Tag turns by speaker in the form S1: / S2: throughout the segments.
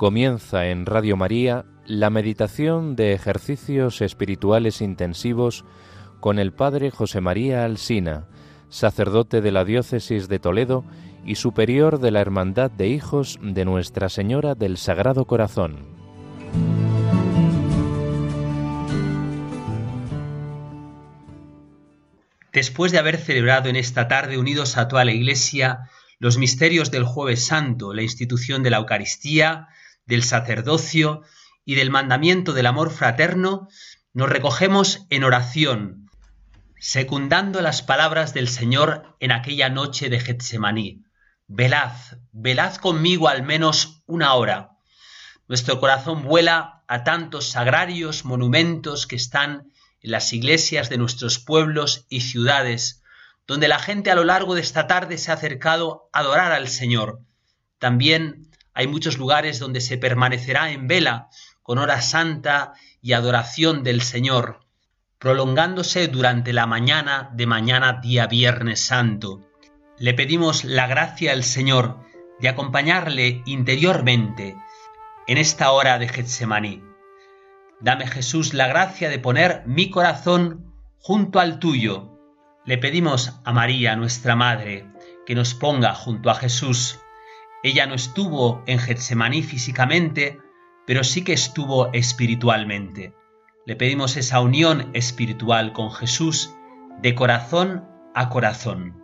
S1: Comienza en Radio María la meditación de ejercicios espirituales intensivos con el Padre José María Alsina, sacerdote de la Diócesis de Toledo y superior de la Hermandad de Hijos de Nuestra Señora del Sagrado Corazón.
S2: Después de haber celebrado en esta tarde unidos a toda la Iglesia los misterios del jueves santo, la institución de la Eucaristía, del sacerdocio y del mandamiento del amor fraterno, nos recogemos en oración, secundando las palabras del Señor en aquella noche de Getsemaní. Velad, velad conmigo al menos una hora. Nuestro corazón vuela a tantos sagrarios monumentos que están en las iglesias de nuestros pueblos y ciudades, donde la gente a lo largo de esta tarde se ha acercado a adorar al Señor. También hay muchos lugares donde se permanecerá en vela con hora santa y adoración del Señor, prolongándose durante la mañana de mañana día Viernes Santo. Le pedimos la gracia al Señor de acompañarle interiormente en esta hora de Getsemaní. Dame Jesús la gracia de poner mi corazón junto al tuyo. Le pedimos a María, nuestra Madre, que nos ponga junto a Jesús ella no estuvo en Getsemaní físicamente, pero sí que estuvo espiritualmente. Le pedimos esa unión espiritual con Jesús de corazón a corazón.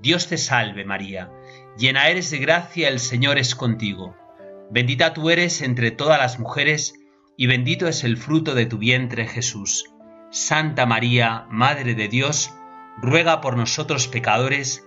S2: Dios te salve María, llena eres de gracia, el Señor es contigo. Bendita tú eres entre todas las mujeres, y bendito es el fruto de tu vientre Jesús. Santa María, Madre de Dios, ruega por nosotros pecadores,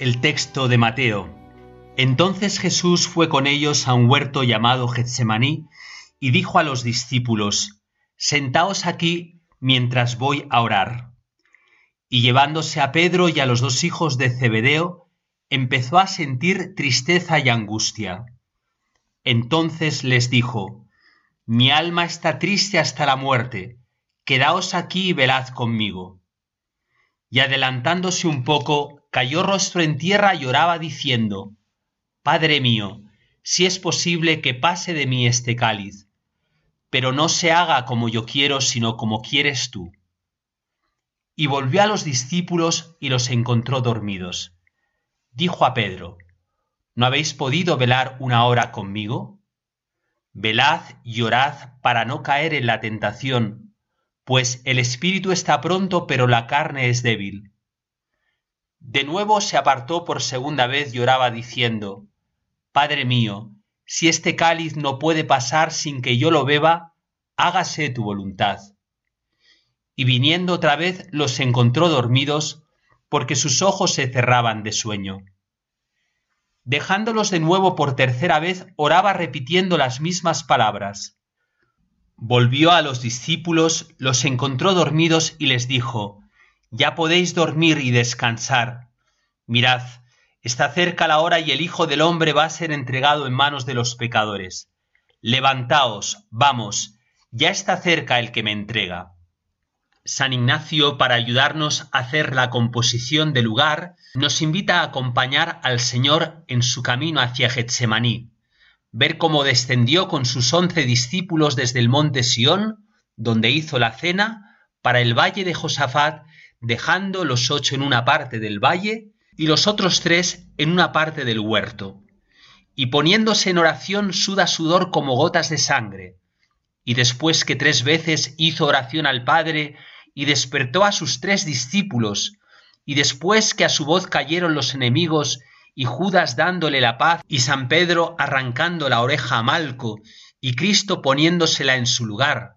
S2: El texto de Mateo. Entonces Jesús fue con ellos a un huerto llamado Getsemaní y dijo a los discípulos, Sentaos aquí mientras voy a orar. Y llevándose a Pedro y a los dos hijos de Zebedeo, empezó a sentir tristeza y angustia. Entonces les dijo, Mi alma está triste hasta la muerte, quedaos aquí y velad conmigo. Y adelantándose un poco, cayó rostro en tierra y lloraba diciendo, Padre mío, si es posible que pase de mí este cáliz, pero no se haga como yo quiero, sino como quieres tú. Y volvió a los discípulos y los encontró dormidos. Dijo a Pedro, ¿no habéis podido velar una hora conmigo? Velad y orad para no caer en la tentación, pues el espíritu está pronto, pero la carne es débil. De nuevo se apartó por segunda vez y oraba diciendo, Padre mío, si este cáliz no puede pasar sin que yo lo beba, hágase tu voluntad. Y viniendo otra vez los encontró dormidos, porque sus ojos se cerraban de sueño. Dejándolos de nuevo por tercera vez, oraba repitiendo las mismas palabras. Volvió a los discípulos, los encontró dormidos y les dijo, ya podéis dormir y descansar. Mirad, está cerca la hora y el Hijo del hombre va a ser entregado en manos de los pecadores. Levantaos, vamos, ya está cerca el que me entrega. San Ignacio, para ayudarnos a hacer la composición del lugar, nos invita a acompañar al Señor en su camino hacia Getsemaní, ver cómo descendió con sus once discípulos desde el monte Sión, donde hizo la cena, para el valle de Josafat dejando los ocho en una parte del valle y los otros tres en una parte del huerto. Y poniéndose en oración suda sudor como gotas de sangre. Y después que tres veces hizo oración al Padre y despertó a sus tres discípulos, y después que a su voz cayeron los enemigos y Judas dándole la paz y San Pedro arrancando la oreja a Malco y Cristo poniéndosela en su lugar,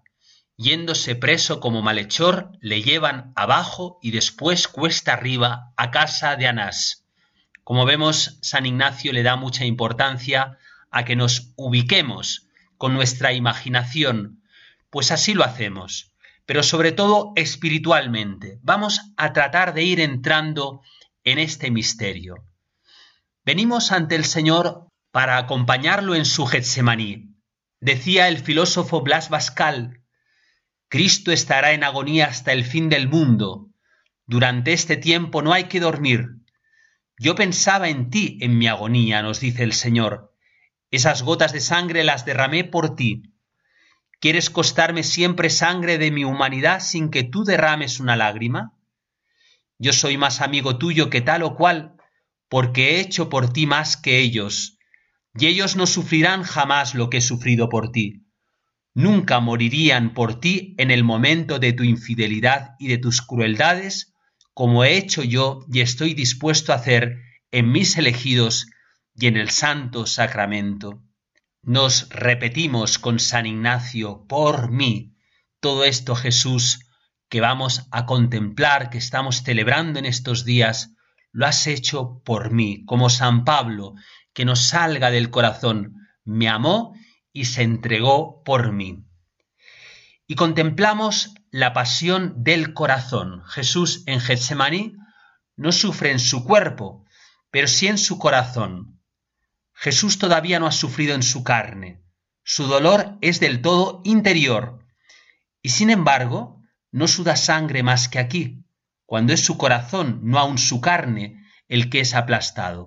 S2: yéndose preso como malhechor, le llevan abajo y después cuesta arriba a casa de Anás. Como vemos, San Ignacio le da mucha importancia a que nos ubiquemos con nuestra imaginación, pues así lo hacemos, pero sobre todo espiritualmente. Vamos a tratar de ir entrando en este misterio. Venimos ante el Señor para acompañarlo en su Getsemaní. Decía el filósofo Blas Bascal, Cristo estará en agonía hasta el fin del mundo. Durante este tiempo no hay que dormir. Yo pensaba en ti en mi agonía, nos dice el Señor. Esas gotas de sangre las derramé por ti. ¿Quieres costarme siempre sangre de mi humanidad sin que tú derrames una lágrima? Yo soy más amigo tuyo que tal o cual, porque he hecho por ti más que ellos, y ellos no sufrirán jamás lo que he sufrido por ti. Nunca morirían por ti en el momento de tu infidelidad y de tus crueldades, como he hecho yo y estoy dispuesto a hacer en mis elegidos y en el santo sacramento. Nos repetimos con San Ignacio, por mí, todo esto Jesús que vamos a contemplar, que estamos celebrando en estos días, lo has hecho por mí, como San Pablo, que nos salga del corazón, me amó y se entregó por mí. Y contemplamos la pasión del corazón. Jesús en Getsemaní no sufre en su cuerpo, pero sí en su corazón. Jesús todavía no ha sufrido en su carne. Su dolor es del todo interior. Y sin embargo, no suda sangre más que aquí, cuando es su corazón, no aun su carne, el que es aplastado.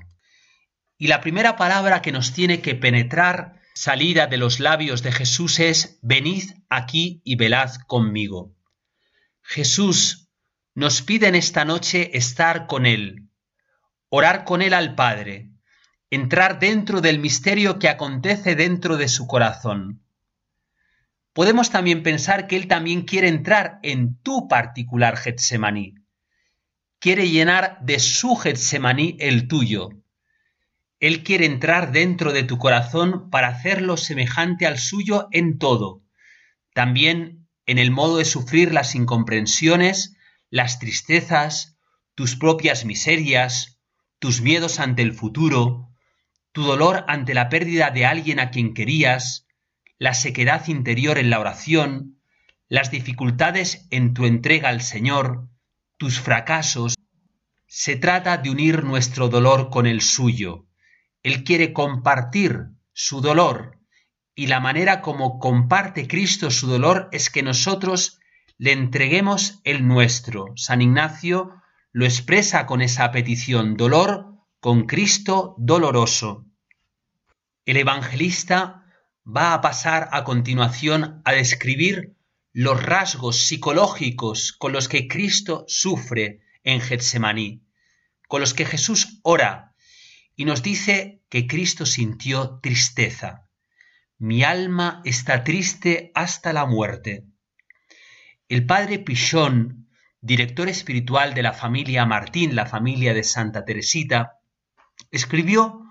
S2: Y la primera palabra que nos tiene que penetrar, salida de los labios de Jesús, es, venid aquí y velad conmigo. Jesús nos pide en esta noche estar con Él, orar con Él al Padre, entrar dentro del misterio que acontece dentro de su corazón. Podemos también pensar que Él también quiere entrar en tu particular Getsemaní. Quiere llenar de su Getsemaní el tuyo. Él quiere entrar dentro de tu corazón para hacerlo semejante al suyo en todo, también en el modo de sufrir las incomprensiones, las tristezas, tus propias miserias, tus miedos ante el futuro, tu dolor ante la pérdida de alguien a quien querías, la sequedad interior en la oración, las dificultades en tu entrega al Señor, tus fracasos. Se trata de unir nuestro dolor con el suyo. Él quiere compartir su dolor y la manera como comparte Cristo su dolor es que nosotros le entreguemos el nuestro. San Ignacio lo expresa con esa petición, dolor con Cristo doloroso. El evangelista va a pasar a continuación a describir los rasgos psicológicos con los que Cristo sufre en Getsemaní, con los que Jesús ora y nos dice que Cristo sintió tristeza. Mi alma está triste hasta la muerte. El padre Pichón, director espiritual de la familia Martín, la familia de Santa Teresita, escribió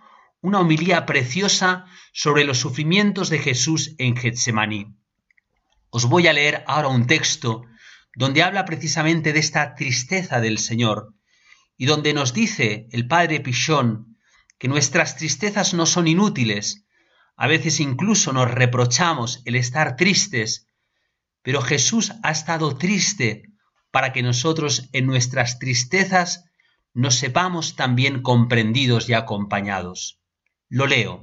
S2: una homilía preciosa sobre los sufrimientos de Jesús en Getsemaní. Os voy a leer ahora un texto donde habla precisamente de esta tristeza del Señor y donde nos dice el Padre Pichón que nuestras tristezas no son inútiles, a veces incluso nos reprochamos el estar tristes, pero Jesús ha estado triste para que nosotros en nuestras tristezas nos sepamos también comprendidos y acompañados. Lo leo.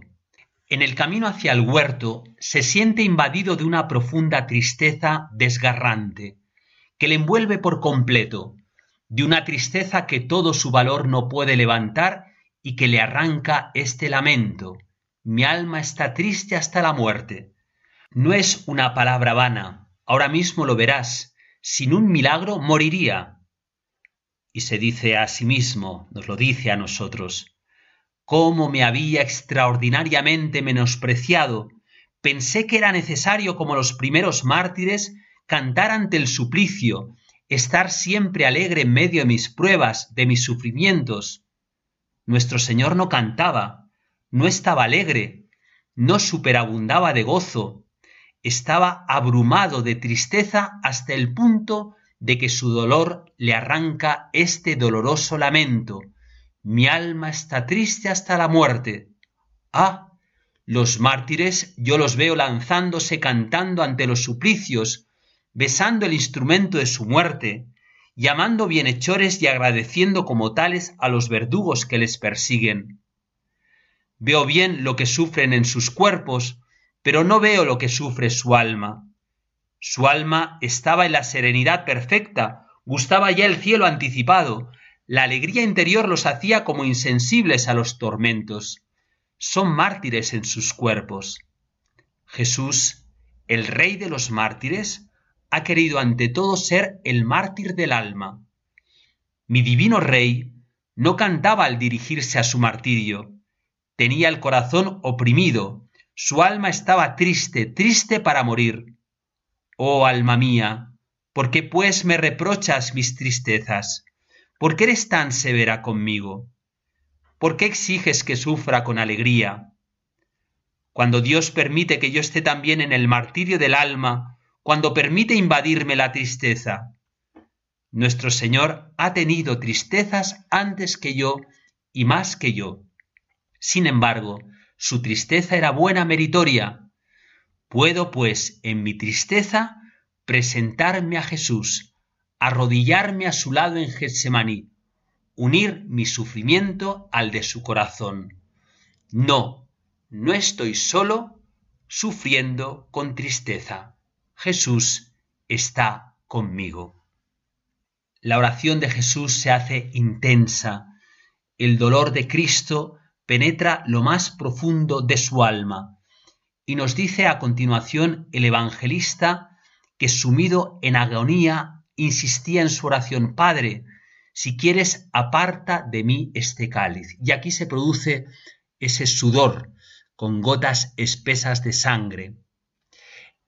S2: En el camino hacia el huerto se siente invadido de una profunda tristeza desgarrante, que le envuelve por completo, de una tristeza que todo su valor no puede levantar y que le arranca este lamento. Mi alma está triste hasta la muerte. No es una palabra vana, ahora mismo lo verás, sin un milagro moriría, y se dice a sí mismo, nos lo dice a nosotros, cómo me había extraordinariamente menospreciado. Pensé que era necesario, como los primeros mártires, cantar ante el suplicio, estar siempre alegre en medio de mis pruebas, de mis sufrimientos. Nuestro Señor no cantaba, no estaba alegre, no superabundaba de gozo, estaba abrumado de tristeza hasta el punto de que su dolor le arranca este doloroso lamento. Mi alma está triste hasta la muerte. Ah, los mártires yo los veo lanzándose cantando ante los suplicios, besando el instrumento de su muerte, llamando bienhechores y agradeciendo como tales a los verdugos que les persiguen. Veo bien lo que sufren en sus cuerpos, pero no veo lo que sufre su alma. Su alma estaba en la serenidad perfecta, gustaba ya el cielo anticipado, la alegría interior los hacía como insensibles a los tormentos. Son mártires en sus cuerpos. Jesús, el rey de los mártires, ha querido ante todo ser el mártir del alma. Mi divino rey no cantaba al dirigirse a su martirio, Tenía el corazón oprimido, su alma estaba triste, triste para morir. Oh alma mía, ¿por qué pues me reprochas mis tristezas? ¿Por qué eres tan severa conmigo? ¿Por qué exiges que sufra con alegría? Cuando Dios permite que yo esté también en el martirio del alma, cuando permite invadirme la tristeza. Nuestro Señor ha tenido tristezas antes que yo y más que yo. Sin embargo, su tristeza era buena meritoria. Puedo, pues, en mi tristeza, presentarme a Jesús, arrodillarme a su lado en Getsemaní, unir mi sufrimiento al de su corazón. No, no estoy solo sufriendo con tristeza. Jesús está conmigo. La oración de Jesús se hace intensa. El dolor de Cristo penetra lo más profundo de su alma. Y nos dice a continuación el evangelista que sumido en agonía insistía en su oración, Padre, si quieres, aparta de mí este cáliz. Y aquí se produce ese sudor con gotas espesas de sangre.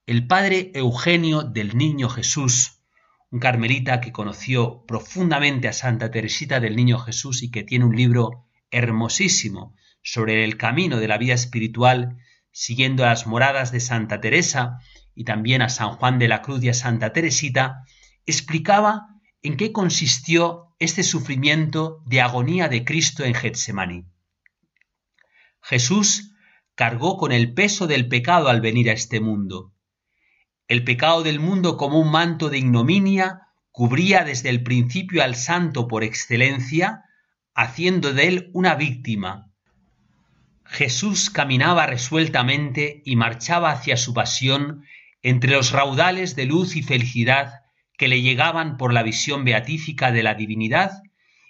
S2: El padre Eugenio del Niño Jesús, un carmelita que conoció profundamente a Santa Teresita del Niño Jesús y que tiene un libro hermosísimo sobre el camino de la vida espiritual, siguiendo las moradas de Santa Teresa y también a San Juan de la Cruz y a Santa Teresita, explicaba en qué consistió este sufrimiento de agonía de Cristo en Getsemaní. Jesús cargó con el peso del pecado al venir a este mundo. El pecado del mundo como un manto de ignominia cubría desde el principio al santo por excelencia, haciendo de él una víctima. Jesús caminaba resueltamente y marchaba hacia su pasión entre los raudales de luz y felicidad que le llegaban por la visión beatífica de la divinidad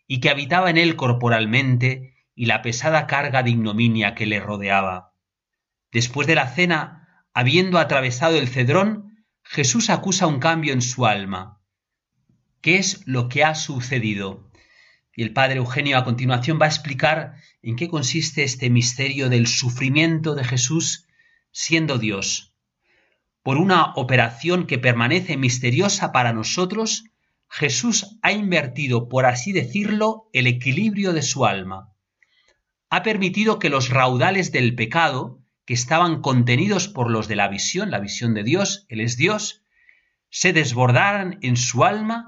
S2: y que habitaba en él corporalmente y la pesada carga de ignominia que le rodeaba. Después de la cena, habiendo atravesado el cedrón, Jesús acusa un cambio en su alma. ¿Qué es lo que ha sucedido? Y el padre Eugenio a continuación va a explicar en qué consiste este misterio del sufrimiento de Jesús siendo Dios. Por una operación que permanece misteriosa para nosotros, Jesús ha invertido, por así decirlo, el equilibrio de su alma. Ha permitido que los raudales del pecado, que estaban contenidos por los de la visión, la visión de Dios, Él es Dios, se desbordaran en su alma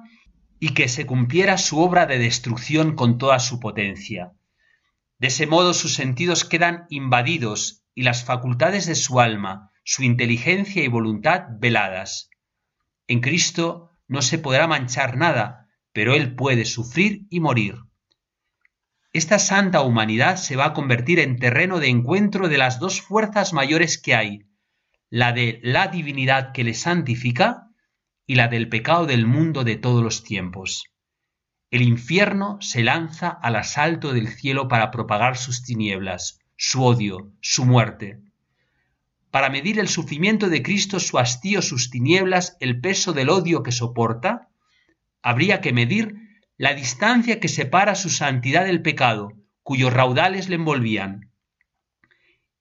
S2: y que se cumpliera su obra de destrucción con toda su potencia. De ese modo sus sentidos quedan invadidos y las facultades de su alma, su inteligencia y voluntad veladas. En Cristo no se podrá manchar nada, pero Él puede sufrir y morir. Esta santa humanidad se va a convertir en terreno de encuentro de las dos fuerzas mayores que hay, la de la divinidad que le santifica y la del pecado del mundo de todos los tiempos. El infierno se lanza al asalto del cielo para propagar sus tinieblas, su odio, su muerte. Para medir el sufrimiento de Cristo, su hastío, sus tinieblas, el peso del odio que soporta, habría que medir la distancia que separa su santidad del pecado, cuyos raudales le envolvían.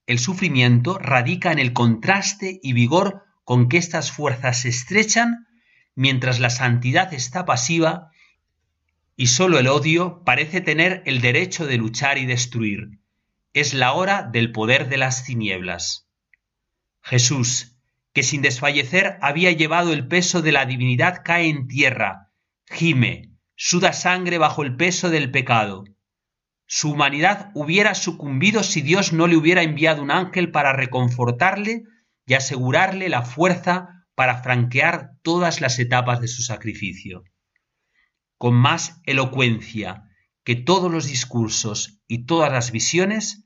S2: El sufrimiento radica en el contraste y vigor con que estas fuerzas se estrechan mientras la santidad está pasiva y sólo el odio parece tener el derecho de luchar y destruir. es la hora del poder de las tinieblas. Jesús, que sin desfallecer había llevado el peso de la divinidad, cae en tierra, gime, suda sangre bajo el peso del pecado. Su humanidad hubiera sucumbido si Dios no le hubiera enviado un ángel para reconfortarle y asegurarle la fuerza para franquear todas las etapas de su sacrificio. Con más elocuencia que todos los discursos y todas las visiones,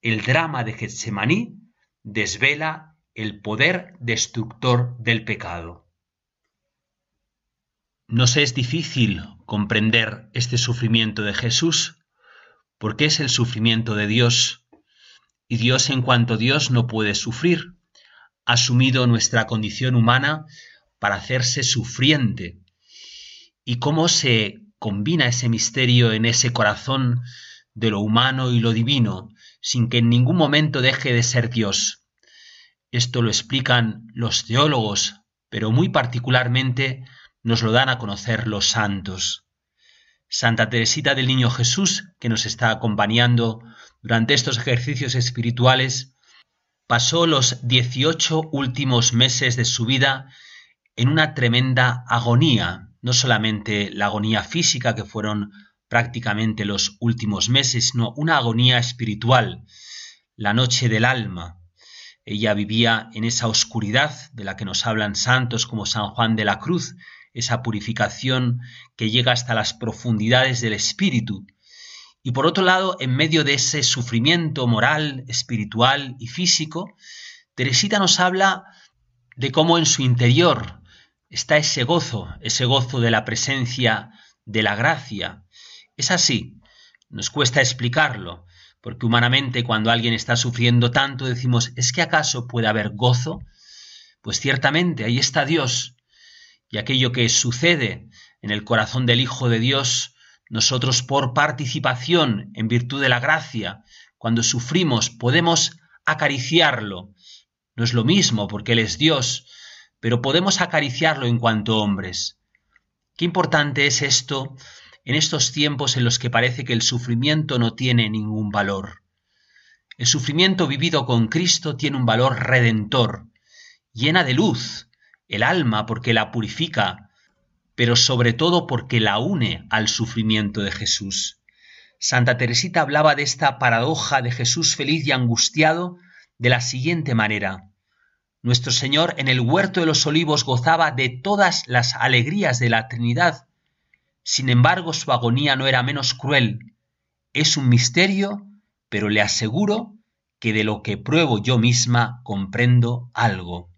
S2: el drama de Getsemaní desvela el poder destructor del pecado. Nos es difícil comprender este sufrimiento de Jesús porque es el sufrimiento de Dios y Dios en cuanto Dios no puede sufrir, ha asumido nuestra condición humana para hacerse sufriente. ¿Y cómo se combina ese misterio en ese corazón de lo humano y lo divino, sin que en ningún momento deje de ser Dios? Esto lo explican los teólogos, pero muy particularmente nos lo dan a conocer los santos. Santa Teresita del Niño Jesús, que nos está acompañando durante estos ejercicios espirituales, pasó los dieciocho últimos meses de su vida en una tremenda agonía, no solamente la agonía física, que fueron prácticamente los últimos meses, sino una agonía espiritual, la noche del alma. Ella vivía en esa oscuridad de la que nos hablan santos como San Juan de la Cruz, esa purificación que llega hasta las profundidades del espíritu, y por otro lado, en medio de ese sufrimiento moral, espiritual y físico, Teresita nos habla de cómo en su interior está ese gozo, ese gozo de la presencia de la gracia. Es así, nos cuesta explicarlo, porque humanamente cuando alguien está sufriendo tanto decimos, ¿es que acaso puede haber gozo? Pues ciertamente ahí está Dios, y aquello que sucede en el corazón del Hijo de Dios nosotros por participación en virtud de la gracia, cuando sufrimos, podemos acariciarlo. No es lo mismo porque Él es Dios, pero podemos acariciarlo en cuanto hombres. Qué importante es esto en estos tiempos en los que parece que el sufrimiento no tiene ningún valor. El sufrimiento vivido con Cristo tiene un valor redentor, llena de luz el alma porque la purifica, pero sobre todo porque la une al sufrimiento de Jesús. Santa Teresita hablaba de esta paradoja de Jesús feliz y angustiado de la siguiente manera. Nuestro Señor en el huerto de los olivos gozaba de todas las alegrías de la Trinidad. Sin embargo, su agonía no era menos cruel. Es un misterio, pero le aseguro que de lo que pruebo yo misma comprendo algo.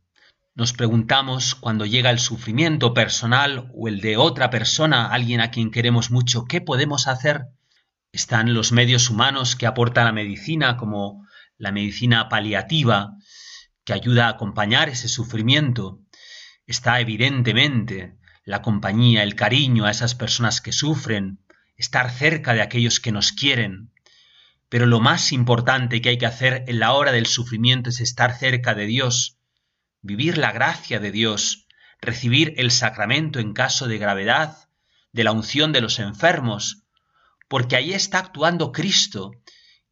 S2: Nos preguntamos cuando llega el sufrimiento personal o el de otra persona, alguien a quien queremos mucho, ¿qué podemos hacer? Están los medios humanos que aporta la medicina, como la medicina paliativa, que ayuda a acompañar ese sufrimiento. Está evidentemente la compañía, el cariño a esas personas que sufren, estar cerca de aquellos que nos quieren. Pero lo más importante que hay que hacer en la hora del sufrimiento es estar cerca de Dios, vivir la gracia de Dios, recibir el sacramento en caso de gravedad, de la unción de los enfermos, porque ahí está actuando Cristo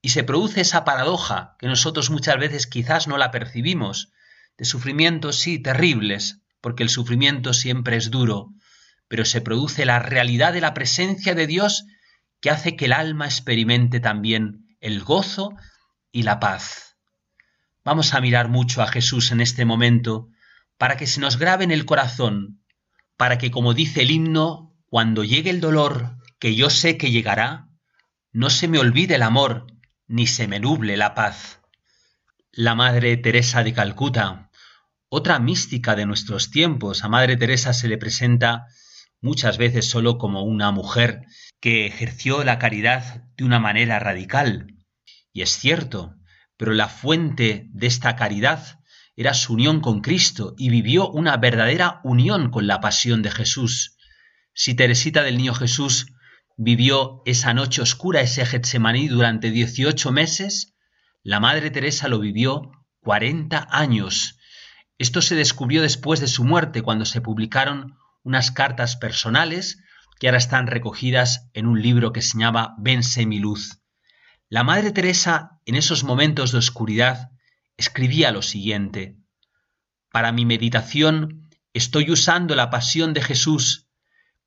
S2: y se produce esa paradoja que nosotros muchas veces quizás no la percibimos, de sufrimientos sí terribles, porque el sufrimiento siempre es duro, pero se produce la realidad de la presencia de Dios que hace que el alma experimente también el gozo y la paz. Vamos a mirar mucho a Jesús en este momento para que se nos grabe en el corazón, para que, como dice el himno, cuando llegue el dolor, que yo sé que llegará, no se me olvide el amor, ni se me nuble la paz. La Madre Teresa de Calcuta, otra mística de nuestros tiempos, a Madre Teresa se le presenta muchas veces solo como una mujer que ejerció la caridad de una manera radical. Y es cierto, pero la fuente de esta caridad era su unión con Cristo y vivió una verdadera unión con la pasión de Jesús. Si Teresita del Niño Jesús vivió esa noche oscura, ese Getsemaní durante 18 meses, la Madre Teresa lo vivió 40 años. Esto se descubrió después de su muerte, cuando se publicaron unas cartas personales que ahora están recogidas en un libro que se llama Vense mi luz. La Madre Teresa, en esos momentos de oscuridad, escribía lo siguiente. Para mi meditación estoy usando la pasión de Jesús.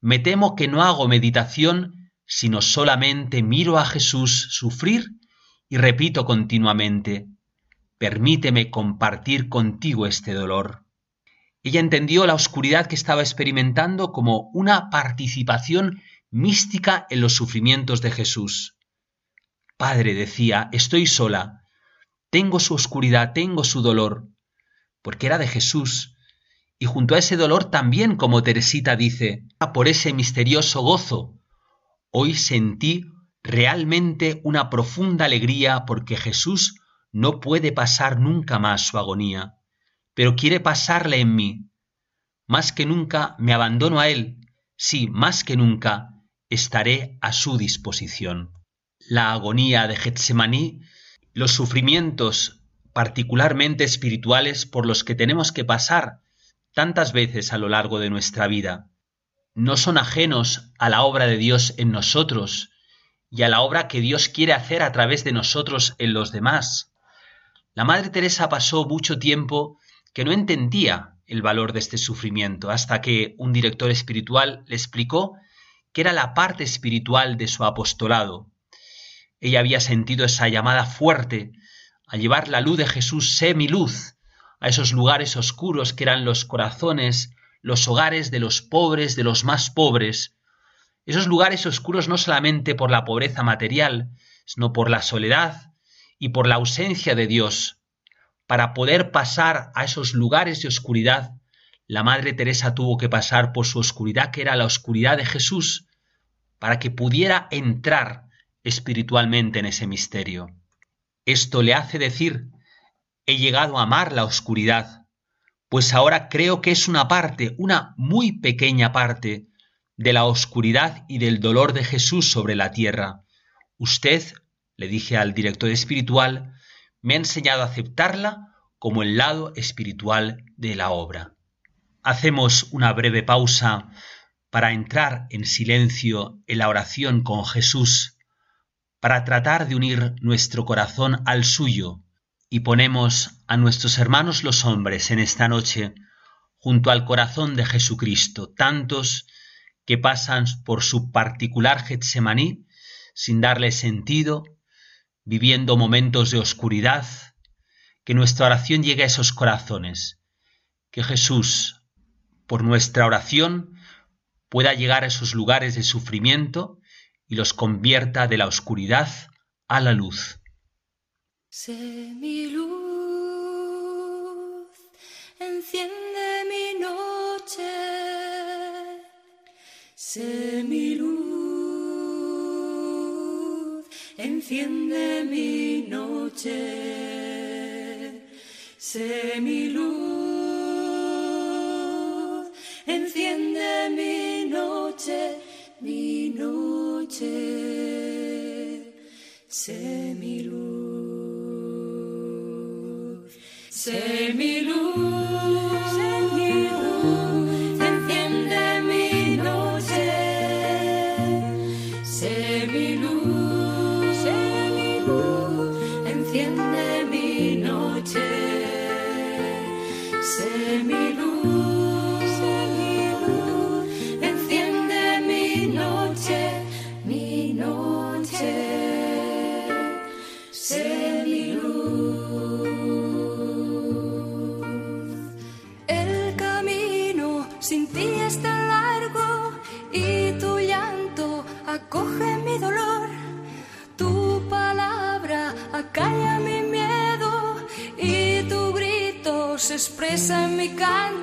S2: Me temo que no hago meditación, sino solamente miro a Jesús sufrir y repito continuamente, permíteme compartir contigo este dolor. Ella entendió la oscuridad que estaba experimentando como una participación mística en los sufrimientos de Jesús. Padre, decía, estoy sola, tengo su oscuridad, tengo su dolor, porque era de Jesús, y junto a ese dolor también, como Teresita dice, por ese misterioso gozo, hoy sentí realmente una profunda alegría porque Jesús no puede pasar nunca más su agonía, pero quiere pasarle en mí. Más que nunca me abandono a Él, sí, más que nunca estaré a su disposición. La agonía de Getsemaní, los sufrimientos particularmente espirituales por los que tenemos que pasar tantas veces a lo largo de nuestra vida, no son ajenos a la obra de Dios en nosotros y a la obra que Dios quiere hacer a través de nosotros en los demás. La Madre Teresa pasó mucho tiempo que no entendía el valor de este sufrimiento, hasta que un director espiritual le explicó que era la parte espiritual de su apostolado. Ella había sentido esa llamada fuerte a llevar la luz de Jesús semiluz a esos lugares oscuros que eran los corazones, los hogares de los pobres, de los más pobres, esos lugares oscuros no solamente por la pobreza material, sino por la soledad, y por la ausencia de Dios, para poder pasar a esos lugares de oscuridad, la Madre Teresa tuvo que pasar por su oscuridad, que era la oscuridad de Jesús, para que pudiera entrar espiritualmente en ese misterio. Esto le hace decir, he llegado a amar la oscuridad, pues ahora creo que es una parte, una muy pequeña parte, de la oscuridad y del dolor de Jesús sobre la tierra. Usted le dije al director espiritual, me ha enseñado a aceptarla como el lado espiritual de la obra. Hacemos una breve pausa para entrar en silencio en la oración con Jesús, para tratar de unir nuestro corazón al suyo, y ponemos a nuestros hermanos los hombres en esta noche junto al corazón de Jesucristo, tantos que pasan por su particular Getsemaní sin darle sentido, viviendo momentos de oscuridad, que nuestra oración llegue a esos corazones, que Jesús, por nuestra oración, pueda llegar a esos lugares de sufrimiento y los convierta de la oscuridad a la luz.
S3: Sé mi luz, enciende mi noche, sé mi luz enciende mi noche, sé mi luz, enciende mi noche, mi noche, sé mi luz, sé mi luz, expresa en mi.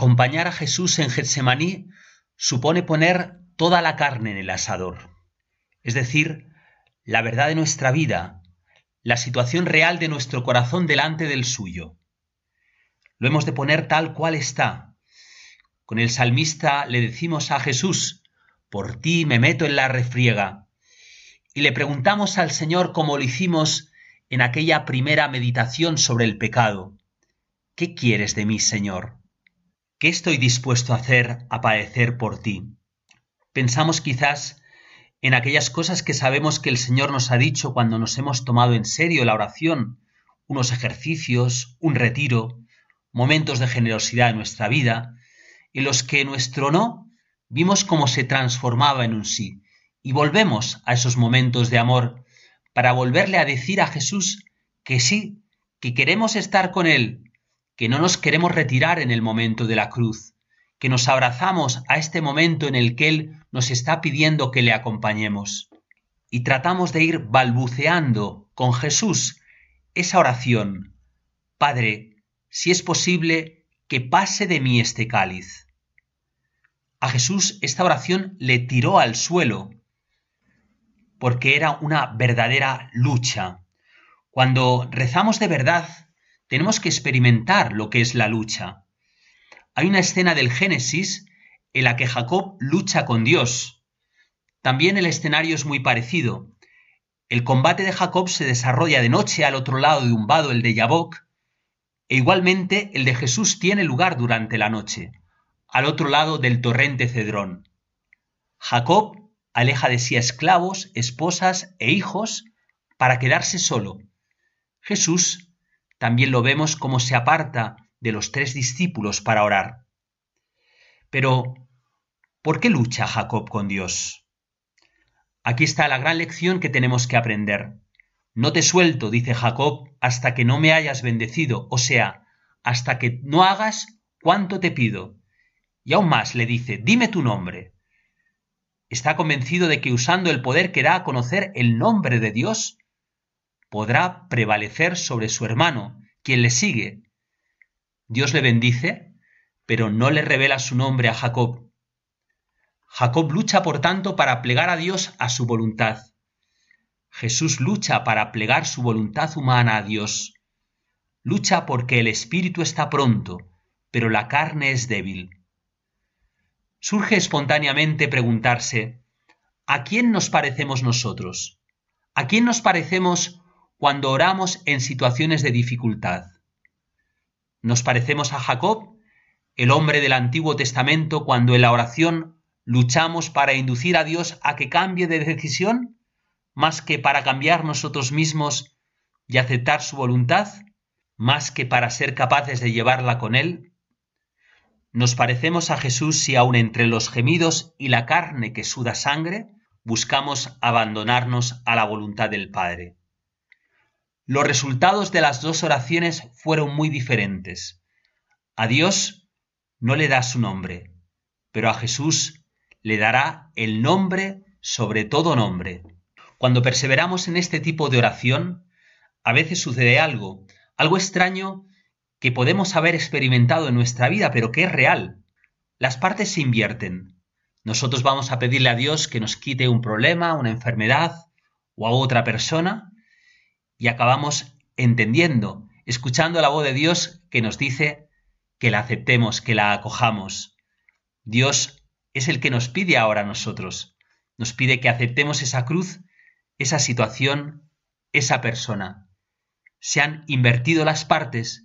S2: Acompañar a Jesús en Getsemaní supone poner toda la carne en el asador, es decir, la verdad de nuestra vida, la situación real de nuestro corazón delante del suyo. Lo hemos de poner tal cual está. Con el salmista le decimos a Jesús, por ti me meto en la refriega. Y le preguntamos al Señor como lo hicimos en aquella primera meditación sobre el pecado. ¿Qué quieres de mí, Señor? ¿Qué estoy dispuesto a hacer, a padecer por ti? Pensamos quizás en aquellas cosas que sabemos que el Señor nos ha dicho cuando nos hemos tomado en serio la oración, unos ejercicios, un retiro, momentos de generosidad en nuestra vida, en los que nuestro no vimos cómo se transformaba en un sí, y volvemos a esos momentos de amor para volverle a decir a Jesús que sí, que queremos estar con Él, que no nos queremos retirar en el momento de la cruz, que nos abrazamos a este momento en el que Él nos está pidiendo que le acompañemos. Y tratamos de ir balbuceando con Jesús esa oración. Padre, si es posible, que pase de mí este cáliz. A Jesús esta oración le tiró al suelo, porque era una verdadera lucha. Cuando rezamos de verdad, tenemos que experimentar lo que es la lucha. Hay una escena del Génesis en la que Jacob lucha con Dios. También el escenario es muy parecido. El combate de Jacob se desarrolla de noche al otro lado de un vado, el de Yabok, e igualmente el de Jesús tiene lugar durante la noche, al otro lado del torrente Cedrón. Jacob aleja de sí a esclavos, esposas e hijos para quedarse solo. Jesús también lo vemos como se aparta de los tres discípulos para orar. Pero, ¿por qué lucha Jacob con Dios? Aquí está la gran lección que tenemos que aprender. No te suelto, dice Jacob, hasta que no me hayas bendecido, o sea, hasta que no hagas cuanto te pido. Y aún más le dice, dime tu nombre. Está convencido de que usando el poder que da a conocer el nombre de Dios, podrá prevalecer sobre su hermano, quien le sigue. Dios le bendice, pero no le revela su nombre a Jacob. Jacob lucha, por tanto, para plegar a Dios a su voluntad. Jesús lucha para plegar su voluntad humana a Dios. Lucha porque el espíritu está pronto, pero la carne es débil. Surge espontáneamente preguntarse, ¿a quién nos parecemos nosotros? ¿A quién nos parecemos cuando oramos en situaciones de dificultad. Nos parecemos a Jacob, el hombre del Antiguo Testamento, cuando en la oración luchamos para inducir a Dios a que cambie de decisión, más que para cambiar nosotros mismos y aceptar su voluntad, más que para ser capaces de llevarla con Él. Nos parecemos a Jesús si aun entre los gemidos y la carne que suda sangre, buscamos abandonarnos a la voluntad del Padre. Los resultados de las dos oraciones fueron muy diferentes. A Dios no le da su nombre, pero a Jesús le dará el nombre sobre todo nombre. Cuando perseveramos en este tipo de oración, a veces sucede algo, algo extraño que podemos haber experimentado en nuestra vida, pero que es real. Las partes se invierten. Nosotros vamos a pedirle a Dios que nos quite un problema, una enfermedad o a otra persona, y acabamos entendiendo, escuchando la voz de Dios que nos dice que la aceptemos, que la acojamos. Dios es el que nos pide ahora a nosotros. Nos pide que aceptemos esa cruz, esa situación, esa persona. Se han invertido las partes.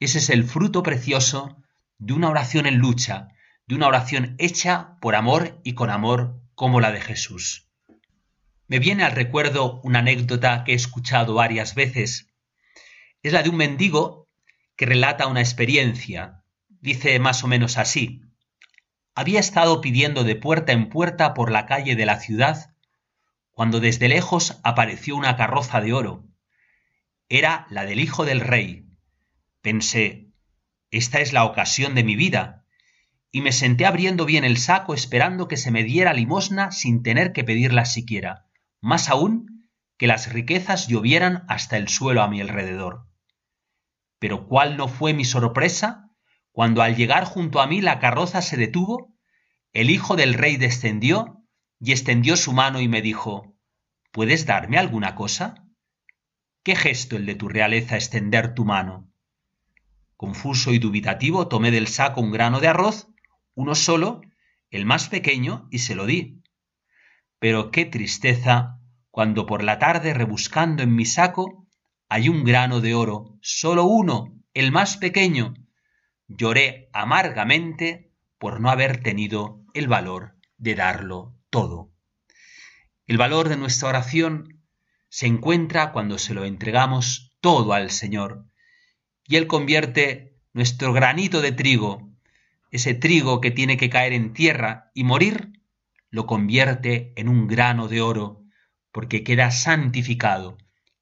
S2: Ese es el fruto precioso de una oración en lucha, de una oración hecha por amor y con amor como la de Jesús. Me viene al recuerdo una anécdota que he escuchado varias veces. Es la de un mendigo que relata una experiencia. Dice más o menos así. Había estado pidiendo de puerta en puerta por la calle de la ciudad cuando desde lejos apareció una carroza de oro. Era la del hijo del rey. Pensé, esta es la ocasión de mi vida, y me senté abriendo bien el saco esperando que se me diera limosna sin tener que pedirla siquiera más aún que las riquezas llovieran hasta el suelo a mi alrededor. Pero cuál no fue mi sorpresa cuando al llegar junto a mí la carroza se detuvo, el hijo del rey descendió y extendió su mano y me dijo ¿Puedes darme alguna cosa? ¿Qué gesto el de tu realeza extender tu mano? Confuso y dubitativo tomé del saco un grano de arroz, uno solo, el más pequeño, y se lo di pero qué tristeza cuando por la tarde rebuscando en mi saco hay un grano de oro, solo uno, el más pequeño. Lloré amargamente por no haber tenido el valor de darlo todo. El valor de nuestra oración se encuentra cuando se lo entregamos todo al Señor y Él convierte nuestro granito de trigo, ese trigo que tiene que caer en tierra y morir, lo convierte en un grano de oro, porque queda santificado,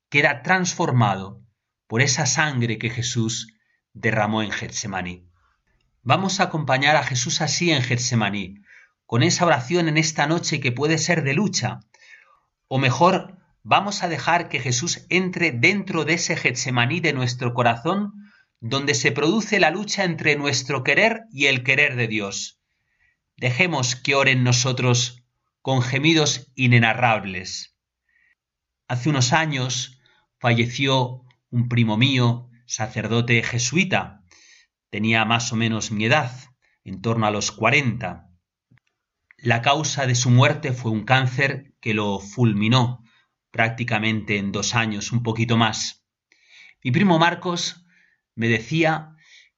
S2: queda transformado por esa sangre que Jesús derramó en Getsemaní. Vamos a acompañar a Jesús así en Getsemaní, con esa oración en esta noche que puede ser de lucha, o mejor, vamos a dejar que Jesús entre dentro de ese Getsemaní de nuestro corazón, donde se produce la lucha entre nuestro querer y el querer de Dios Dejemos que oren nosotros con gemidos inenarrables. Hace unos años falleció un primo mío, sacerdote jesuita. Tenía más o menos mi edad, en torno a los cuarenta. La causa de su muerte fue un cáncer que lo fulminó prácticamente en dos años, un poquito más. Mi primo Marcos me decía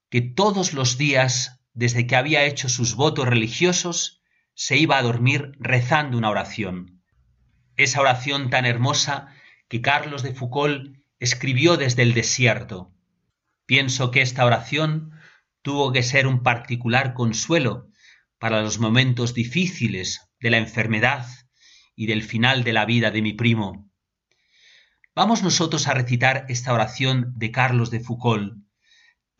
S2: que todos los días desde que había hecho sus votos religiosos, se iba a dormir rezando una oración. Esa oración tan hermosa que Carlos de Foucault escribió desde el desierto. Pienso que esta oración tuvo que ser un particular consuelo para los momentos difíciles de la enfermedad y del final de la vida de mi primo. Vamos nosotros a recitar esta oración de Carlos de Foucault,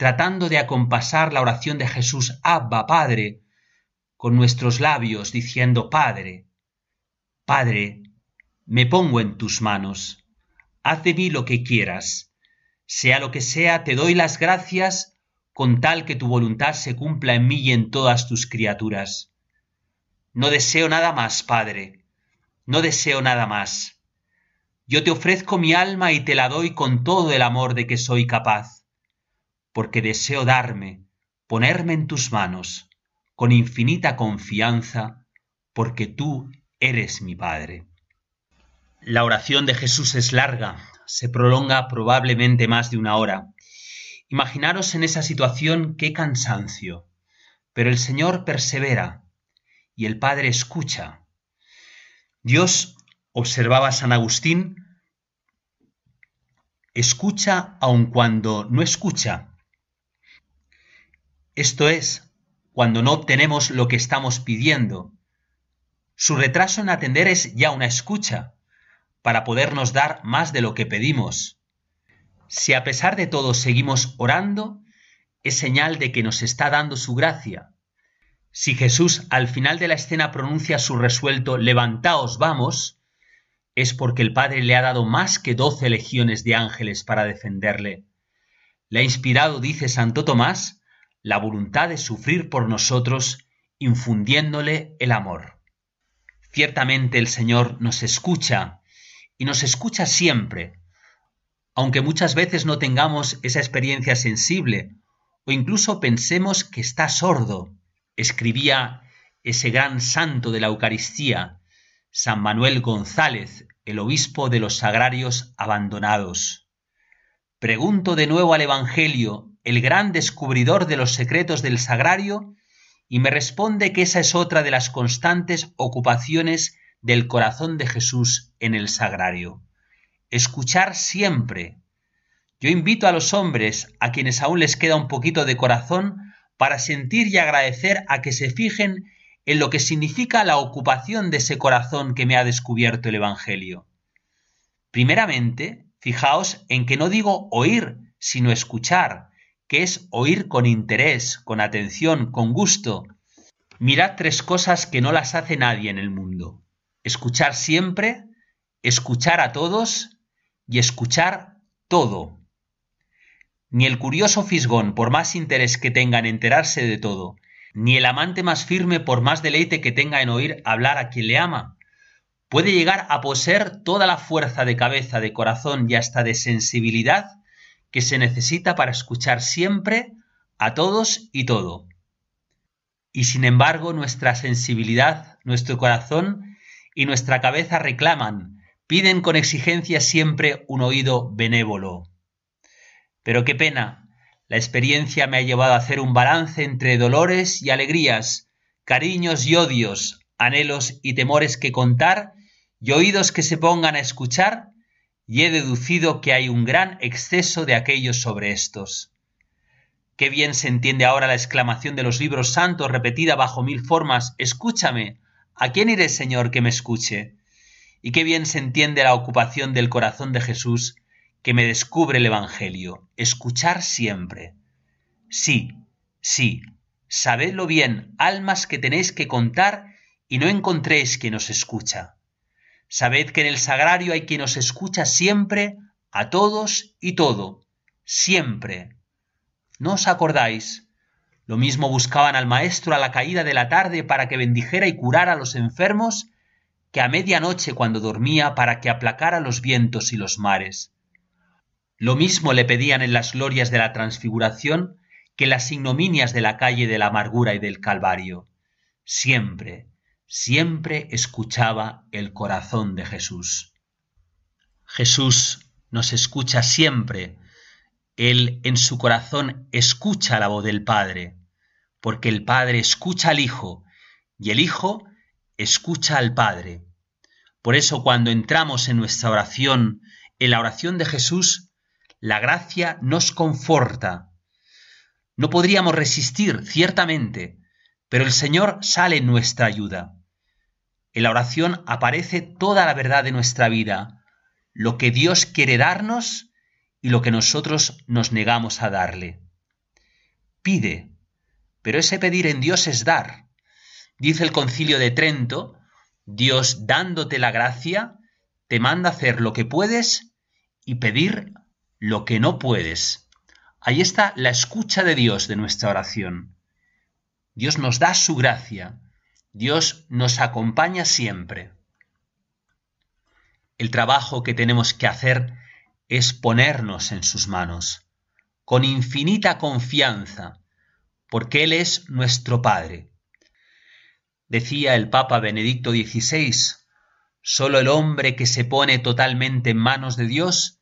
S2: tratando de acompasar la oración de Jesús, Abba, Padre, con nuestros labios, diciendo, Padre, Padre, me pongo en tus manos, haz de mí lo que quieras, sea lo que sea, te doy las gracias con tal que tu voluntad se cumpla en mí y en todas tus criaturas. No deseo nada más, Padre, no deseo nada más. Yo te ofrezco mi alma y te la doy con todo el amor de que soy capaz porque deseo darme, ponerme en tus manos, con infinita confianza, porque tú eres mi Padre. La oración de Jesús es larga, se prolonga probablemente más de una hora. Imaginaros en esa situación qué cansancio. Pero el Señor persevera y el Padre escucha. Dios, observaba San Agustín, escucha aun cuando no escucha. Esto es, cuando no obtenemos lo que estamos pidiendo. Su retraso en atender es ya una escucha, para podernos dar más de lo que pedimos. Si a pesar de todo seguimos orando, es señal de que nos está dando su gracia. Si Jesús al final de la escena pronuncia su resuelto Levantaos, vamos, es porque el Padre le ha dado más que doce legiones de ángeles para defenderle. Le ha inspirado, dice Santo Tomás, la voluntad de sufrir por nosotros, infundiéndole el amor. Ciertamente el Señor nos escucha y nos escucha siempre, aunque muchas veces no tengamos esa experiencia sensible o incluso pensemos que está sordo, escribía ese gran santo de la Eucaristía, San Manuel González, el obispo de los sagrarios abandonados. Pregunto de nuevo al Evangelio, el gran descubridor de los secretos del sagrario, y me responde que esa es otra de las constantes ocupaciones del corazón de Jesús en el sagrario. Escuchar siempre. Yo invito a los hombres, a quienes aún les queda un poquito de corazón, para sentir y agradecer a que se fijen en lo que significa la ocupación de ese corazón que me ha descubierto el Evangelio. Primeramente, fijaos en que no digo oír, sino escuchar, que es oír con interés, con atención, con gusto. Mirad tres cosas que no las hace nadie en el mundo. Escuchar siempre, escuchar a todos y escuchar todo. Ni el curioso fisgón, por más interés que tenga en enterarse de todo, ni el amante más firme, por más deleite que tenga en oír hablar a quien le ama, puede llegar a poseer toda la fuerza de cabeza, de corazón y hasta de sensibilidad que se necesita para escuchar siempre a todos y todo. Y sin embargo nuestra sensibilidad, nuestro corazón y nuestra cabeza reclaman, piden con exigencia siempre un oído benévolo, pero qué pena, la experiencia me ha llevado a hacer un balance entre dolores y alegrías, cariños y odios, anhelos y temores que contar, y oídos que se pongan a escuchar, y he deducido que hay un gran exceso de aquellos sobre estos. Qué bien se entiende ahora la exclamación de los libros santos repetida bajo mil formas Escúchame. ¿A quién iré, Señor, que me escuche? Y qué bien se entiende la ocupación del corazón de Jesús que me descubre el Evangelio. Escuchar siempre. Sí, sí, sabedlo bien, almas que tenéis que contar y no encontréis quien os escucha. Sabed que en el sagrario hay quien os escucha siempre, a todos y todo, siempre. ¿No os acordáis? Lo mismo buscaban al maestro a la caída de la tarde para que bendijera y curara a los enfermos, que a medianoche cuando dormía para que aplacara los vientos y los mares. Lo mismo le pedían en las glorias de la transfiguración que las ignominias de la calle de la amargura y del Calvario. Siempre, siempre escuchaba el corazón de Jesús. Jesús nos escucha siempre. Él en su corazón escucha la voz del Padre, porque el Padre escucha al Hijo y el Hijo escucha al Padre. Por eso cuando entramos en nuestra oración, en la oración de Jesús, la gracia nos conforta. No podríamos resistir, ciertamente, pero el Señor sale en nuestra ayuda. En la oración aparece toda la verdad de nuestra vida, lo que Dios quiere darnos y lo que nosotros nos negamos a darle. Pide, pero ese pedir en Dios es dar. Dice el concilio de Trento, Dios dándote la gracia, te manda hacer lo que puedes y pedir lo que no puedes. Ahí está la escucha de Dios de nuestra oración. Dios nos da su gracia. Dios nos acompaña siempre. El trabajo que tenemos que hacer es ponernos en sus manos, con infinita confianza, porque Él es nuestro Padre. Decía el Papa Benedicto XVI, solo el hombre que se pone totalmente en manos de Dios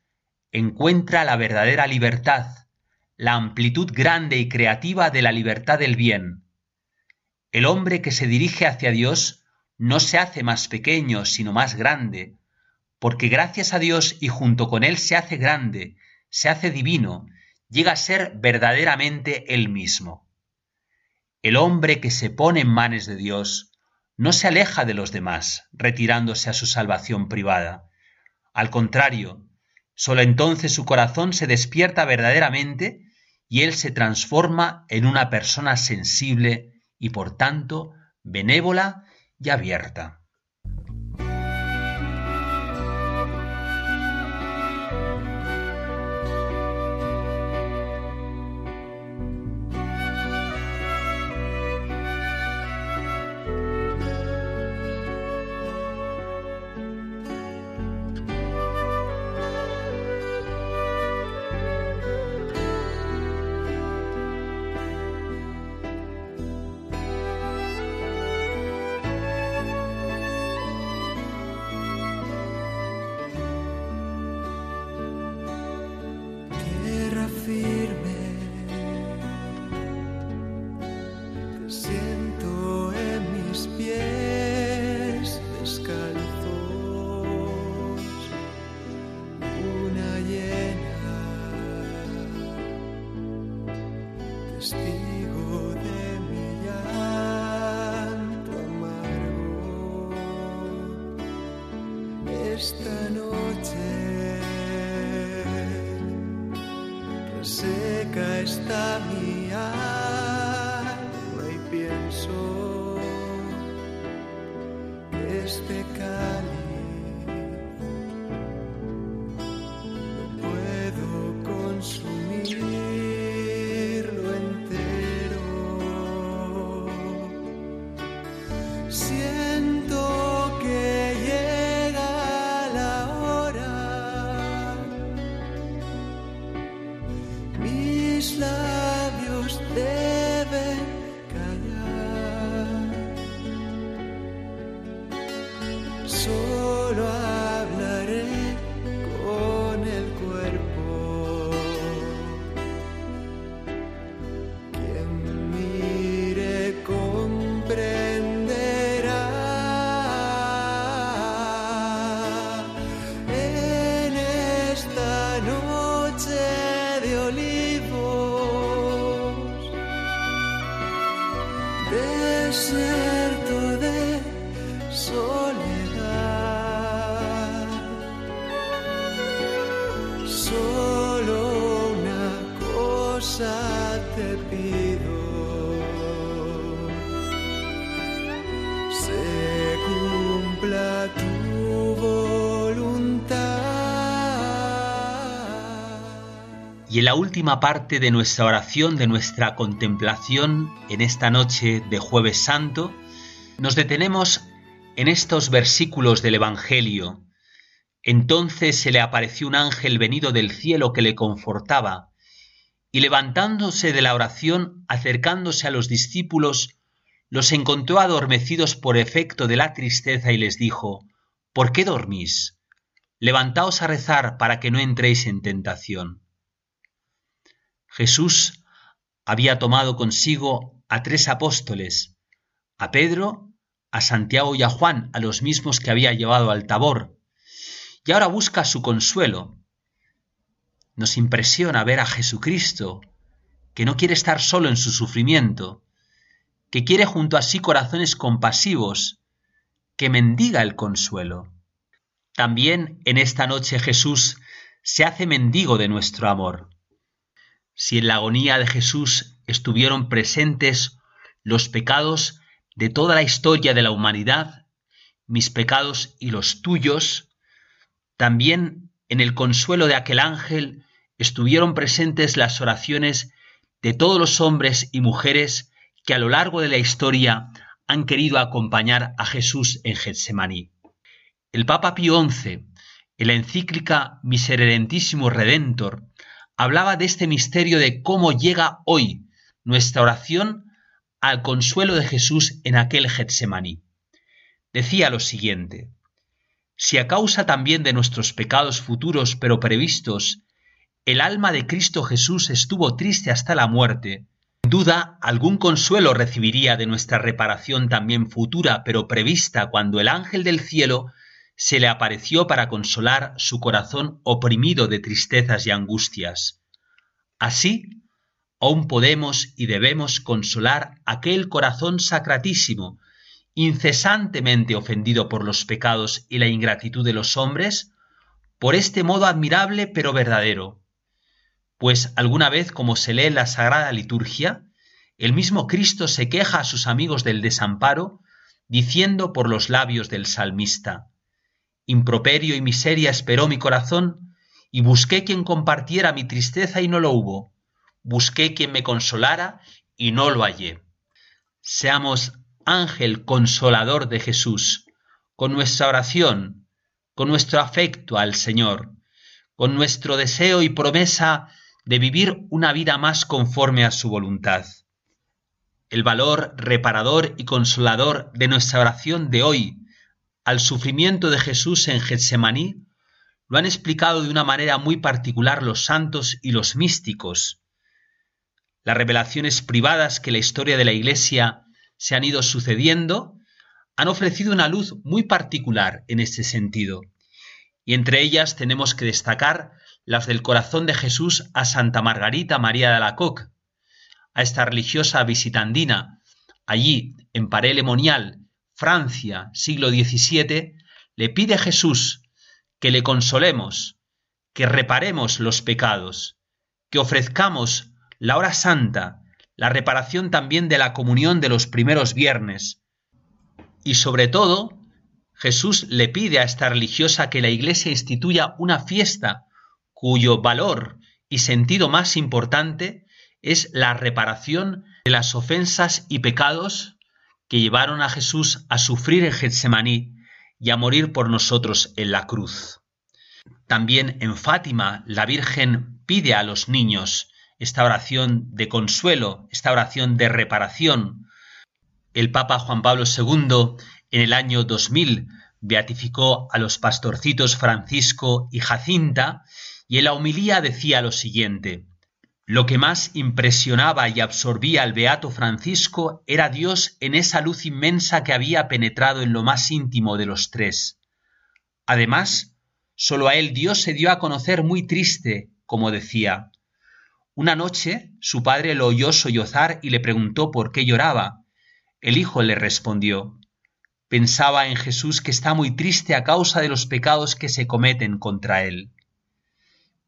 S2: encuentra la verdadera libertad, la amplitud grande y creativa de la libertad del bien. El hombre que se dirige hacia Dios no se hace más pequeño, sino más grande, porque gracias a Dios y junto con Él se hace grande, se hace divino, llega a ser verdaderamente Él mismo. El hombre que se pone en manos de Dios no se aleja de los demás, retirándose a su salvación privada. Al contrario, sólo entonces su corazón se despierta verdaderamente y él se transforma en una persona sensible y por tanto benévola y abierta.
S4: Mis labios en
S2: la última parte de nuestra oración, de nuestra contemplación en esta noche de jueves santo, nos detenemos en estos versículos del Evangelio. Entonces se le apareció un ángel venido del cielo que le confortaba, y levantándose de la oración, acercándose a los discípulos, los encontró adormecidos por efecto de la tristeza y les dijo, ¿Por qué dormís? Levantaos a rezar para que no entréis en tentación. Jesús había tomado consigo a tres apóstoles, a Pedro, a Santiago y a Juan, a los mismos que había llevado al Tabor, y ahora busca su consuelo. Nos impresiona ver a Jesucristo, que no quiere estar solo en su sufrimiento, que quiere junto a sí corazones compasivos, que mendiga el consuelo. También en esta noche Jesús se hace mendigo de nuestro amor. Si en la agonía de Jesús estuvieron presentes los pecados de toda la historia de la humanidad, mis pecados y los tuyos, también en el consuelo de aquel ángel estuvieron presentes las oraciones de todos los hombres y mujeres que a lo largo de la historia han querido acompañar a Jesús en Getsemaní. El Papa Pío XI, en la encíclica Miseredentísimo Redentor, hablaba de este misterio de cómo llega hoy nuestra oración al consuelo de Jesús en aquel Getsemaní. Decía lo siguiente: Si a causa también de nuestros pecados futuros pero previstos, el alma de Cristo Jesús estuvo triste hasta la muerte, sin duda algún consuelo recibiría de nuestra reparación también futura pero prevista cuando el ángel del cielo se le apareció para consolar su corazón oprimido de tristezas y angustias. Así, aún podemos y debemos consolar aquel corazón sacratísimo, incesantemente ofendido por los pecados y la ingratitud de los hombres, por este modo admirable pero verdadero. Pues alguna vez, como se lee en la Sagrada Liturgia, el mismo Cristo se queja a sus amigos del desamparo, diciendo por los labios del salmista, Improperio y miseria esperó mi corazón, y busqué quien compartiera mi tristeza y no lo hubo busqué quien me consolara y no lo hallé. Seamos ángel consolador de Jesús, con nuestra oración, con nuestro afecto al Señor, con nuestro deseo y promesa de vivir una vida más conforme a su voluntad. El valor reparador y consolador de nuestra oración de hoy al sufrimiento de Jesús en Getsemaní lo han explicado de una manera muy particular los santos y los místicos, las revelaciones privadas que la historia de la Iglesia se han ido sucediendo han ofrecido una luz muy particular en este sentido. Y entre ellas tenemos que destacar las del corazón de Jesús a Santa Margarita María de Alacoque, a esta religiosa visitandina, allí en Paré-le-Monial, Francia, siglo XVII, le pide a Jesús que le consolemos, que reparemos los pecados, que ofrezcamos la hora santa, la reparación también de la comunión de los primeros viernes. Y sobre todo, Jesús le pide a esta religiosa que la Iglesia instituya una fiesta cuyo valor y sentido más importante es la reparación de las ofensas y pecados que llevaron a Jesús a sufrir en Getsemaní y a morir por nosotros en la cruz. También en Fátima la Virgen pide a los niños esta oración de consuelo, esta oración de reparación. El Papa Juan Pablo II en el año 2000 beatificó a los pastorcitos Francisco y Jacinta y en la homilía decía lo siguiente. Lo que más impresionaba y absorbía al beato Francisco era Dios en esa luz inmensa que había penetrado en lo más íntimo de los tres. Además, sólo a él Dios se dio a conocer muy triste, como decía, una noche su padre lo oyó sollozar y le preguntó por qué lloraba. El hijo le respondió Pensaba en Jesús que está muy triste a causa de los pecados que se cometen contra él.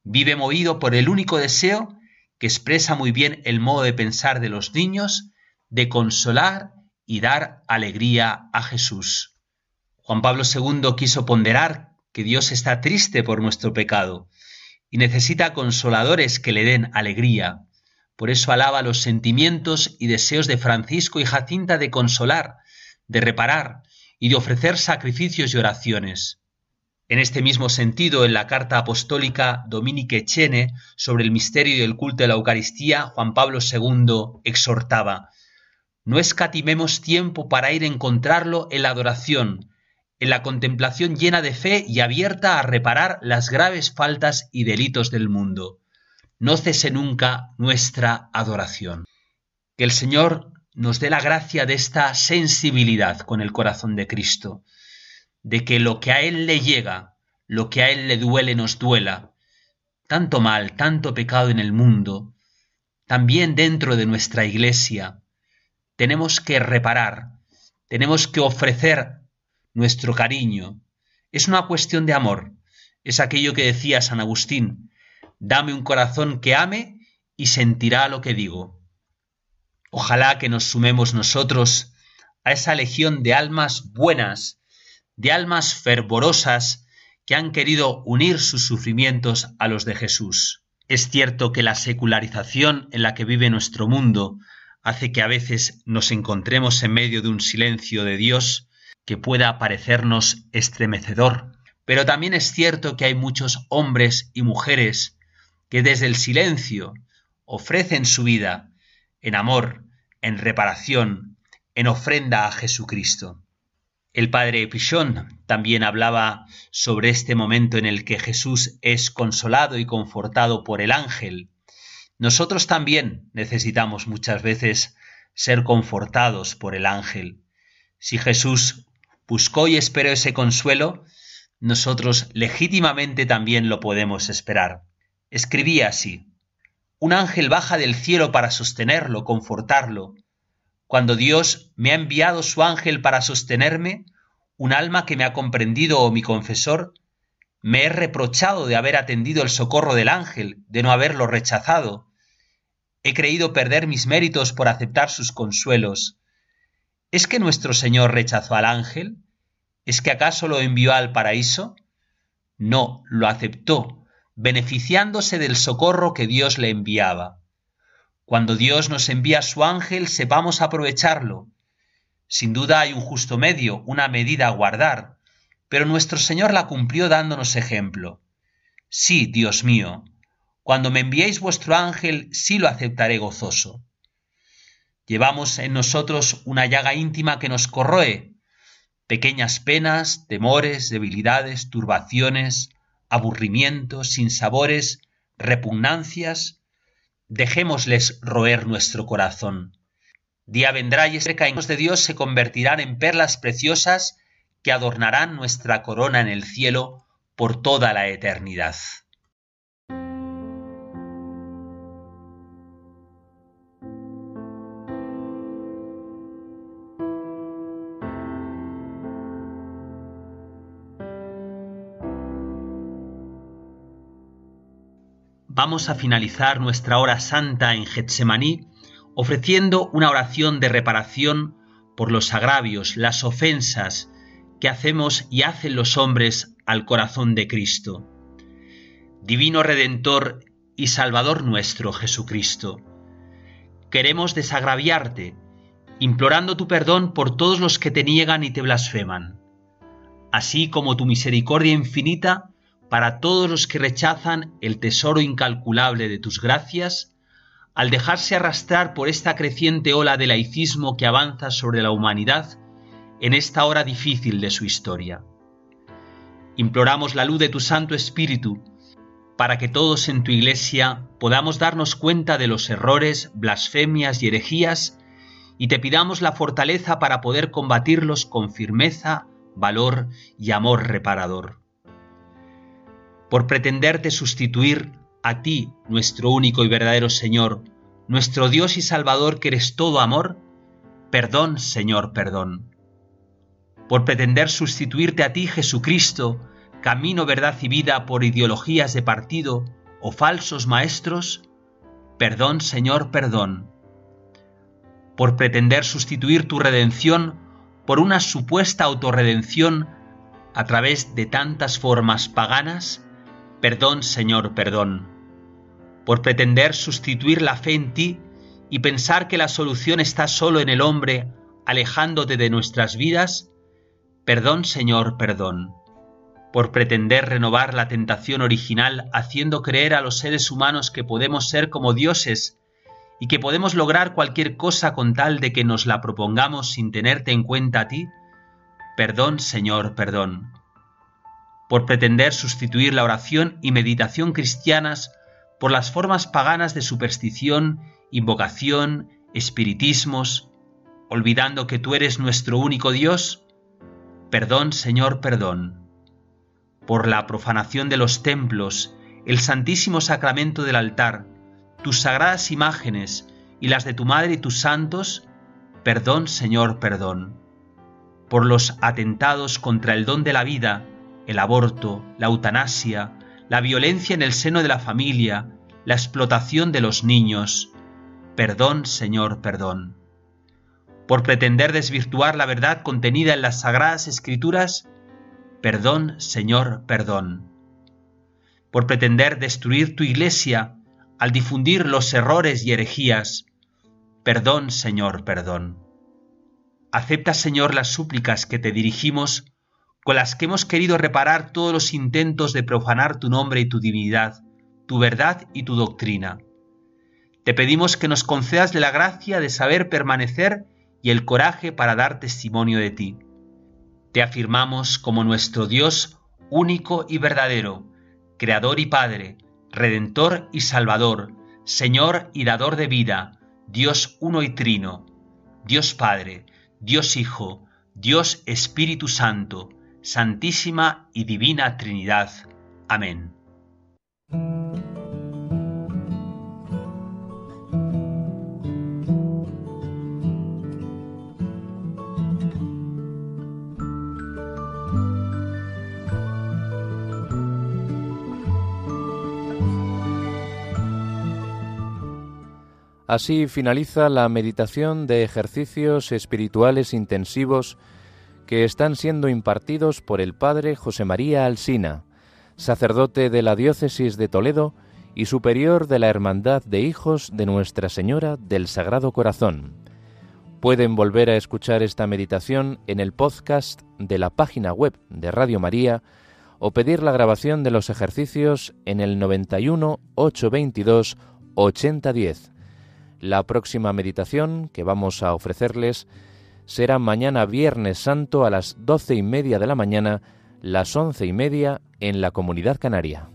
S2: Vive movido por el único deseo que expresa muy bien el modo de pensar de los niños, de consolar y dar alegría a Jesús. Juan Pablo II quiso ponderar que Dios está triste por nuestro pecado, y necesita consoladores que le den alegría. Por eso alaba los sentimientos y deseos de Francisco y Jacinta de consolar, de reparar y de ofrecer sacrificios y oraciones. En este mismo sentido, en la carta apostólica Dominique Chene sobre el misterio y el culto de la Eucaristía, Juan Pablo II exhortaba No escatimemos tiempo para ir a encontrarlo en la adoración, en la contemplación llena de fe y abierta a reparar las graves faltas y delitos del mundo. No cese nunca nuestra adoración. Que el Señor nos dé la gracia de esta sensibilidad con el corazón de Cristo, de que lo que a Él le llega, lo que a Él le duele nos duela, tanto mal, tanto pecado en el mundo, también dentro de nuestra iglesia, tenemos que reparar, tenemos que ofrecer nuestro cariño. Es una cuestión de amor. Es aquello que decía San Agustín, dame un corazón que ame y sentirá lo que digo. Ojalá que nos sumemos nosotros a esa legión de almas buenas, de almas fervorosas que han querido unir sus sufrimientos a los de Jesús. Es cierto que la secularización en la que vive nuestro mundo hace que a veces nos encontremos en medio de un silencio de Dios que pueda parecernos estremecedor, pero también es cierto que hay muchos hombres y mujeres que desde el silencio ofrecen su vida en amor, en reparación, en ofrenda a Jesucristo. El padre Pichón también hablaba sobre este momento en el que Jesús es consolado y confortado por el ángel. Nosotros también necesitamos muchas veces ser confortados por el ángel. Si Jesús buscó y esperó ese consuelo, nosotros legítimamente también lo podemos esperar. Escribía así, un ángel baja del cielo para sostenerlo, confortarlo. Cuando Dios me ha enviado su ángel para sostenerme, un alma que me ha comprendido o mi confesor, me he reprochado de haber atendido el socorro del ángel, de no haberlo rechazado. He creído perder mis méritos por aceptar sus consuelos. ¿Es que nuestro Señor rechazó al ángel? ¿Es que acaso lo envió al paraíso? No, lo aceptó, beneficiándose del socorro que Dios le enviaba. Cuando Dios nos envía su ángel, sepamos aprovecharlo. Sin duda hay un justo medio, una medida a guardar, pero nuestro Señor la cumplió dándonos ejemplo. Sí, Dios mío, cuando me enviéis vuestro ángel, sí lo aceptaré gozoso. Llevamos en nosotros una llaga íntima que nos corroe, pequeñas penas, temores, debilidades, turbaciones, aburrimientos, sinsabores, repugnancias, dejémosles roer nuestro corazón. Día vendrá y ese caídos de Dios se convertirán en perlas preciosas que adornarán nuestra corona en el cielo por toda la eternidad. Vamos a finalizar nuestra hora santa en Getsemaní ofreciendo una oración de reparación por los agravios, las ofensas que hacemos y hacen los hombres al corazón de Cristo. Divino Redentor y Salvador nuestro Jesucristo, queremos desagraviarte, implorando tu perdón por todos los que te niegan y te blasfeman, así como tu misericordia infinita para todos los que rechazan el tesoro incalculable de tus gracias, al dejarse arrastrar por esta creciente ola de laicismo que avanza sobre la humanidad en esta hora difícil de su historia. Imploramos la luz de tu Santo Espíritu para que todos en tu Iglesia podamos darnos cuenta de los errores, blasfemias y herejías y te pidamos la fortaleza para poder combatirlos con firmeza, valor y amor reparador. Por pretenderte sustituir a ti, nuestro único y verdadero Señor, nuestro Dios y Salvador que eres todo amor, perdón, Señor, perdón. Por pretender sustituirte a ti, Jesucristo, camino, verdad y vida por ideologías de partido o falsos maestros, perdón, Señor, perdón. Por pretender sustituir tu redención por una supuesta autorredención a través de tantas formas paganas, perdón, Señor, perdón por pretender sustituir la fe en ti y pensar que la solución está solo en el hombre, alejándote de nuestras vidas, perdón Señor, perdón, por pretender renovar la tentación original haciendo creer a los seres humanos que podemos ser como dioses y que podemos lograr cualquier cosa con tal de que nos la propongamos sin tenerte en cuenta a ti, perdón Señor, perdón, por pretender sustituir la oración y meditación cristianas por las formas paganas de superstición, invocación, espiritismos, olvidando que tú eres nuestro único Dios? Perdón, Señor, perdón. Por la profanación de los templos, el santísimo sacramento del altar, tus sagradas imágenes y las de tu madre y tus santos, perdón, Señor, perdón. Por los atentados contra el don de la vida, el aborto, la eutanasia, la violencia en el seno de la familia, la explotación de los niños. Perdón, Señor, perdón. Por pretender desvirtuar la verdad contenida en las sagradas escrituras, perdón, Señor, perdón. Por pretender destruir tu iglesia al difundir los errores y herejías, perdón, Señor, perdón. Acepta, Señor, las súplicas que te dirigimos con las que hemos querido reparar todos los intentos de profanar tu nombre y tu divinidad, tu verdad y tu doctrina. Te pedimos que nos concedas la gracia de saber permanecer y el coraje para dar testimonio de ti. Te afirmamos como nuestro Dios único y verdadero, Creador y Padre, Redentor y Salvador, Señor y Dador de vida, Dios uno y trino, Dios Padre, Dios Hijo, Dios Espíritu Santo, Santísima y Divina Trinidad. Amén.
S1: Así finaliza la meditación de ejercicios espirituales intensivos que están siendo impartidos por el Padre José María Alsina, sacerdote de la Diócesis de Toledo y superior de la Hermandad de Hijos de Nuestra Señora del Sagrado Corazón. Pueden volver a escuchar esta meditación en el podcast de la página web de Radio María o pedir la grabación de los ejercicios en el 91 822 8010. La próxima meditación que vamos a ofrecerles será mañana Viernes Santo a las doce y media de la mañana, las once y media en la Comunidad Canaria.